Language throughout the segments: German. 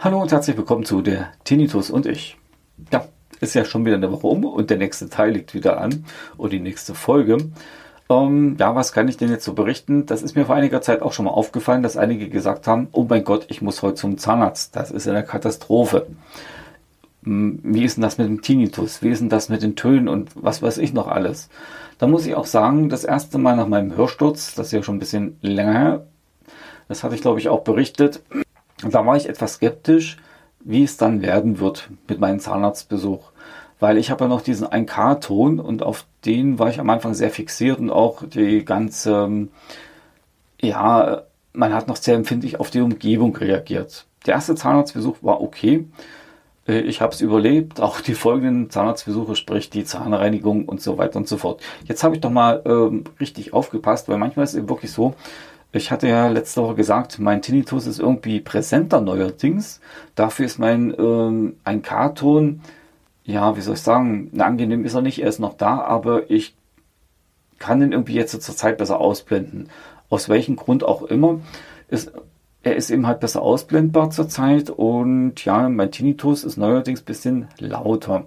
Hallo und herzlich willkommen zu der Tinnitus und ich. Ja, ist ja schon wieder eine Woche um und der nächste Teil liegt wieder an und die nächste Folge. Ähm, ja, was kann ich denn jetzt so berichten? Das ist mir vor einiger Zeit auch schon mal aufgefallen, dass einige gesagt haben, oh mein Gott, ich muss heute zum Zahnarzt. Das ist eine Katastrophe. Hm, wie ist denn das mit dem Tinnitus? Wie ist denn das mit den Tönen und was weiß ich noch alles? Da muss ich auch sagen, das erste Mal nach meinem Hörsturz, das ist ja schon ein bisschen länger, das hatte ich glaube ich auch berichtet, da war ich etwas skeptisch, wie es dann werden wird mit meinem Zahnarztbesuch. Weil ich habe ja noch diesen 1K-Ton und auf den war ich am Anfang sehr fixiert und auch die ganze, ja, man hat noch sehr empfindlich auf die Umgebung reagiert. Der erste Zahnarztbesuch war okay. Äh, ich habe es überlebt, auch die folgenden Zahnarztbesuche, sprich die Zahnreinigung und so weiter und so fort. Jetzt habe ich doch mal ähm, richtig aufgepasst, weil manchmal ist es wirklich so, ich hatte ja letzte Woche gesagt, mein Tinnitus ist irgendwie präsenter neuerdings. Dafür ist mein ähm, ein K-Ton, ja, wie soll ich sagen, angenehm ist er nicht, er ist noch da, aber ich kann ihn irgendwie jetzt zur Zeit besser ausblenden. Aus welchem Grund auch immer. Ist, er ist eben halt besser ausblendbar zurzeit und ja, mein Tinnitus ist neuerdings bisschen lauter.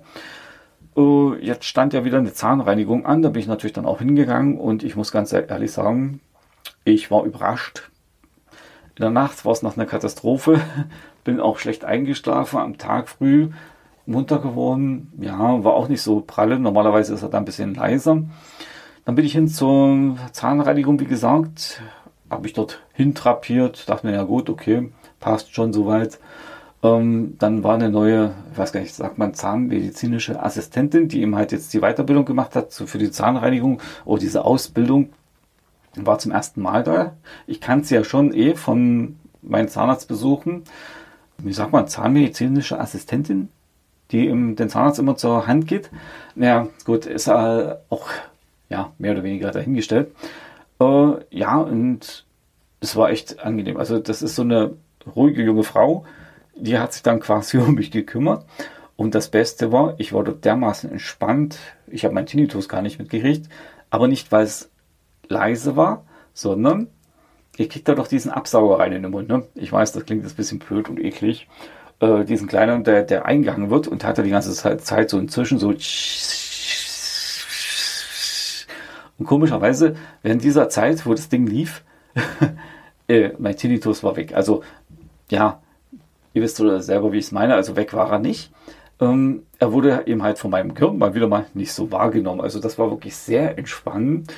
Uh, jetzt stand ja wieder eine Zahnreinigung an, da bin ich natürlich dann auch hingegangen und ich muss ganz ehrlich sagen, ich war überrascht. In der Nacht war es nach einer Katastrophe. Bin auch schlecht eingeschlafen. Am Tag früh munter geworden. Ja, war auch nicht so pralle. Normalerweise ist er da ein bisschen leiser. Dann bin ich hin zur Zahnreinigung, wie gesagt. Habe ich dort hintrapiert. Dachte mir, ja gut, okay, passt schon soweit. Ähm, dann war eine neue, ich weiß gar nicht, sagt man zahnmedizinische Assistentin, die ihm halt jetzt die Weiterbildung gemacht hat für die Zahnreinigung oder diese Ausbildung war zum ersten Mal da. Ich kannte sie ja schon eh von meinen Zahnarztbesuchen. Wie sagt man, zahnmedizinische Assistentin, die im, den Zahnarzt immer zur Hand geht. Naja, gut, ist äh, auch ja, mehr oder weniger dahingestellt. Äh, ja, und es war echt angenehm. Also das ist so eine ruhige junge Frau, die hat sich dann quasi um mich gekümmert. Und das Beste war, ich dort dermaßen entspannt. Ich habe meinen Tinnitus gar nicht mitgekriegt. Aber nicht, weil es leise war, sondern ihr kriegt da doch diesen Absauger rein in den Mund. Ne? Ich weiß, das klingt jetzt ein bisschen blöd und eklig. Äh, diesen kleinen, der, der eingegangen wird und hat er die ganze Zeit so inzwischen so. Und komischerweise, während dieser Zeit, wo das Ding lief, äh, mein Tinnitus war weg. Also, ja, ihr wisst selber, wie ich es meine. Also, weg war er nicht. Ähm, er wurde eben halt von meinem Gehirn mal wieder mal nicht so wahrgenommen. Also, das war wirklich sehr entspannend.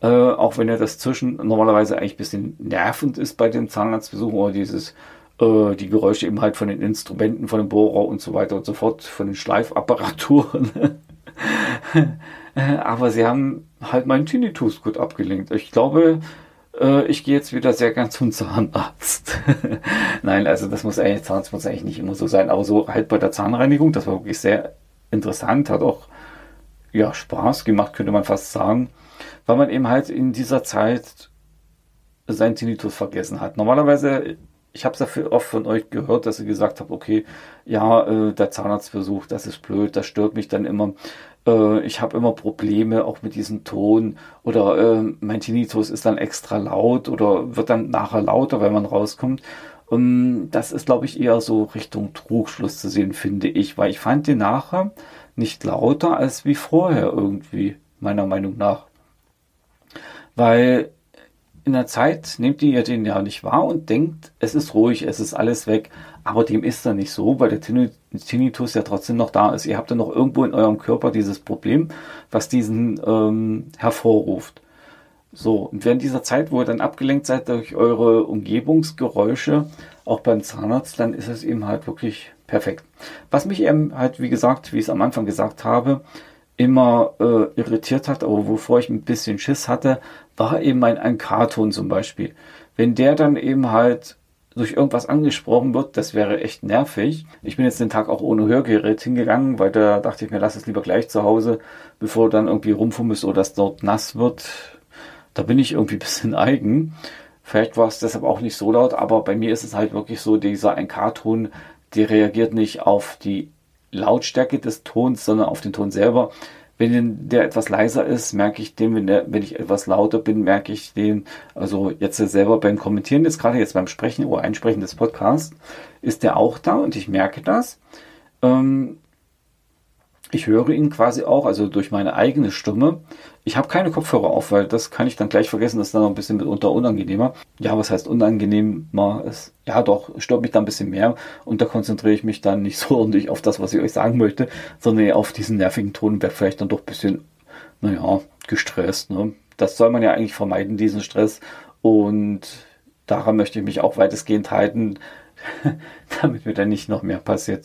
Äh, auch wenn ja das Zwischen normalerweise eigentlich ein bisschen nervend ist bei den Zahnarztbesuchen oder dieses, äh, die Geräusche eben halt von den Instrumenten, von dem Bohrer und so weiter und so fort, von den Schleifapparaturen. Aber sie haben halt meinen Tinnitus gut abgelenkt. Ich glaube, äh, ich gehe jetzt wieder sehr gern zum Zahnarzt. Nein, also das muss eigentlich, Zahnarzt muss eigentlich nicht immer so sein, aber so halt bei der Zahnreinigung, das war wirklich sehr interessant, hat auch ja, Spaß gemacht, könnte man fast sagen weil man eben halt in dieser Zeit sein Tinnitus vergessen hat. Normalerweise, ich habe dafür oft von euch gehört, dass ihr gesagt habt, okay, ja, äh, der Zahnarztbesuch, das ist blöd, das stört mich dann immer. Äh, ich habe immer Probleme auch mit diesem Ton oder äh, mein Tinnitus ist dann extra laut oder wird dann nachher lauter, wenn man rauskommt. Und das ist, glaube ich, eher so Richtung Trugschluss zu sehen, finde ich, weil ich fand den nachher nicht lauter als wie vorher irgendwie, meiner Meinung nach. Weil in der Zeit nehmt ihr den ja nicht wahr und denkt, es ist ruhig, es ist alles weg. Aber dem ist dann nicht so, weil der Tinnitus ja trotzdem noch da ist. Ihr habt ja noch irgendwo in eurem Körper dieses Problem, was diesen ähm, hervorruft. So, und während dieser Zeit, wo ihr dann abgelenkt seid durch eure Umgebungsgeräusche, auch beim Zahnarzt, dann ist es eben halt wirklich perfekt. Was mich eben halt, wie gesagt, wie ich es am Anfang gesagt habe, immer äh, irritiert hat, aber wovor ich ein bisschen Schiss hatte, war eben ein, ein Karton zum Beispiel. Wenn der dann eben halt durch irgendwas angesprochen wird, das wäre echt nervig. Ich bin jetzt den Tag auch ohne Hörgerät hingegangen, weil da dachte ich mir, lass es lieber gleich zu Hause, bevor dann irgendwie rumfummelst oder es dort nass wird. Da bin ich irgendwie ein bisschen eigen. Vielleicht war es deshalb auch nicht so laut, aber bei mir ist es halt wirklich so, dieser ein Karton, der reagiert nicht auf die Lautstärke des Tons, sondern auf den Ton selber. Wenn der etwas leiser ist, merke ich den, wenn, der, wenn ich etwas lauter bin, merke ich den. Also jetzt selber beim Kommentieren, jetzt gerade jetzt beim Sprechen oder Einsprechen des Podcasts, ist der auch da und ich merke das. Ähm, ich höre ihn quasi auch, also durch meine eigene Stimme. Ich habe keine Kopfhörer auf, weil das kann ich dann gleich vergessen, das ist dann noch ein bisschen mitunter unangenehmer. Ja, was heißt unangenehmer? Es, ja doch, stört mich da ein bisschen mehr und da konzentriere ich mich dann nicht so ordentlich auf das, was ich euch sagen möchte, sondern auf diesen nervigen Ton werde vielleicht dann doch ein bisschen, naja, gestresst. Ne? Das soll man ja eigentlich vermeiden, diesen Stress. Und daran möchte ich mich auch weitestgehend halten, damit mir dann nicht noch mehr passiert.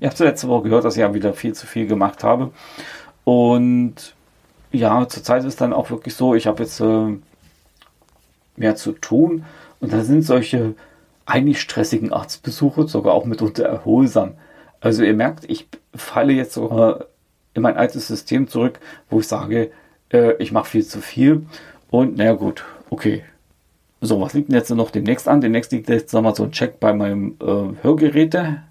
Ihr habt letzte Woche gehört, dass ich ja wieder viel zu viel gemacht habe. Und ja, zurzeit ist dann auch wirklich so, ich habe jetzt äh, mehr zu tun. Und da sind solche eigentlich stressigen Arztbesuche sogar auch mitunter erholsam. Also ihr merkt, ich falle jetzt sogar in mein altes System zurück, wo ich sage, äh, ich mache viel zu viel. Und naja gut, okay. So, was liegt denn jetzt noch demnächst an? Demnächst liegt jetzt nochmal so ein Check bei meinem äh, Hörgeräte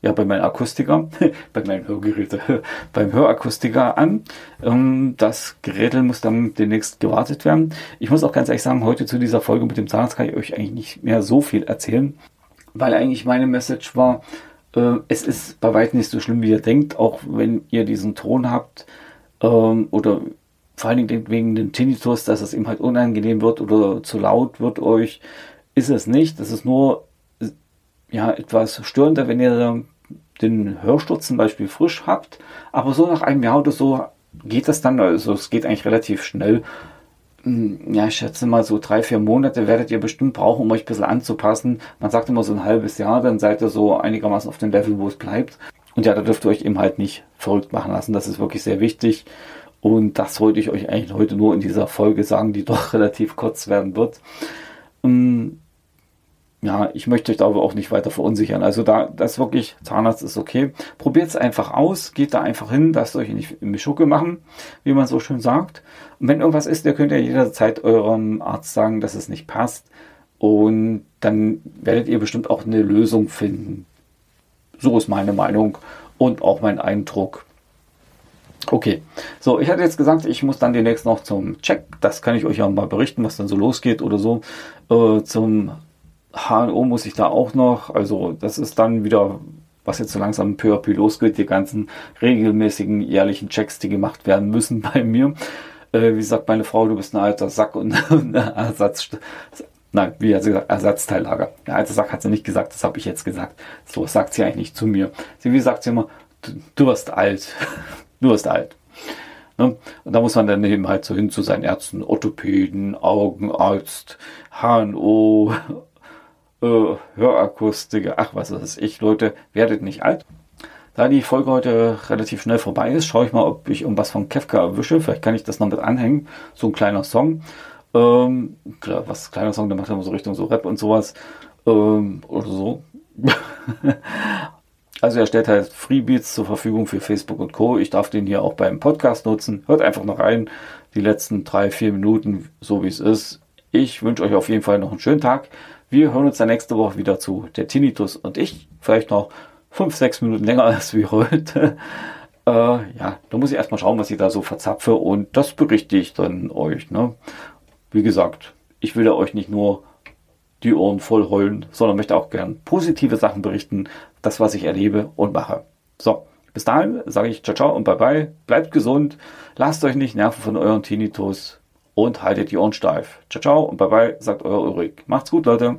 ja, bei meinem Akustiker, bei meinem Hörgerät, beim Hörakustiker an. Ähm, das Gerät muss dann demnächst gewartet werden. Ich muss auch ganz ehrlich sagen, heute zu dieser Folge mit dem Zahnarzt kann ich euch eigentlich nicht mehr so viel erzählen, weil eigentlich meine Message war, äh, es ist bei weitem nicht so schlimm, wie ihr denkt, auch wenn ihr diesen Ton habt ähm, oder vor allen Dingen wegen dem Tinnitus, dass es ihm halt unangenehm wird oder zu laut wird euch, ist es nicht. Das ist nur ja, etwas störender, wenn ihr den Hörsturz zum Beispiel frisch habt. Aber so nach einem Jahr oder so geht das dann, also es geht eigentlich relativ schnell. Hm, ja, ich schätze mal so drei, vier Monate werdet ihr bestimmt brauchen, um euch ein bisschen anzupassen. Man sagt immer so ein halbes Jahr, dann seid ihr so einigermaßen auf dem Level, wo es bleibt. Und ja, da dürft ihr euch eben halt nicht verrückt machen lassen. Das ist wirklich sehr wichtig. Und das wollte ich euch eigentlich heute nur in dieser Folge sagen, die doch relativ kurz werden wird. Hm, ja, ich möchte euch da aber auch nicht weiter verunsichern. Also da, das wirklich, Zahnarzt ist okay. Probiert es einfach aus, geht da einfach hin, lasst euch nicht in die Schucke machen, wie man so schön sagt. Und wenn irgendwas ist, ihr könnt ja jederzeit eurem Arzt sagen, dass es nicht passt. Und dann werdet ihr bestimmt auch eine Lösung finden. So ist meine Meinung und auch mein Eindruck. Okay, so, ich hatte jetzt gesagt, ich muss dann demnächst noch zum Check. Das kann ich euch ja mal berichten, was dann so losgeht oder so. Äh, zum HNO muss ich da auch noch, also das ist dann wieder, was jetzt so langsam peu à peu losgeht, die ganzen regelmäßigen jährlichen Checks, die gemacht werden müssen bei mir. Äh, wie sagt meine Frau, du bist ein alter Sack und ein Ersatz, nein, wie hat sie gesagt, Ersatzteillager. Der alte Sack hat sie nicht gesagt, das habe ich jetzt gesagt. So sagt sie eigentlich nicht zu mir. Sie, wie sagt sie immer, du, du wirst alt. du wirst alt. Ne? Und da muss man dann eben halt so hin zu seinen Ärzten, Orthopäden, Augenarzt, HNO, äh, Hörakustiker, ach was ist ich, Leute, werdet nicht alt. Da die Folge heute relativ schnell vorbei ist, schaue ich mal, ob ich irgendwas von Kefka erwische. Vielleicht kann ich das noch mit anhängen. So ein kleiner Song. Ähm, klar, was kleiner Song, der macht immer so Richtung so Rap und sowas. Ähm, oder so. also er stellt halt Freebeats zur Verfügung für Facebook und Co. Ich darf den hier auch beim Podcast nutzen. Hört einfach noch rein. Die letzten drei, vier Minuten, so wie es ist. Ich wünsche euch auf jeden Fall noch einen schönen Tag. Wir hören uns dann nächste Woche wieder zu. Der Tinnitus und ich. Vielleicht noch fünf, sechs Minuten länger als wie heute. Äh, ja, da muss ich erstmal schauen, was ich da so verzapfe und das berichte ich dann euch. Ne? Wie gesagt, ich will da euch nicht nur die Ohren voll heulen, sondern möchte auch gern positive Sachen berichten, das, was ich erlebe und mache. So, bis dahin sage ich ciao, ciao und bye bye. Bleibt gesund, lasst euch nicht nerven von euren Tinnitus und haltet die Ohren steif. Ciao, ciao und bye bye, sagt euer Ulrich. Macht's gut, Leute.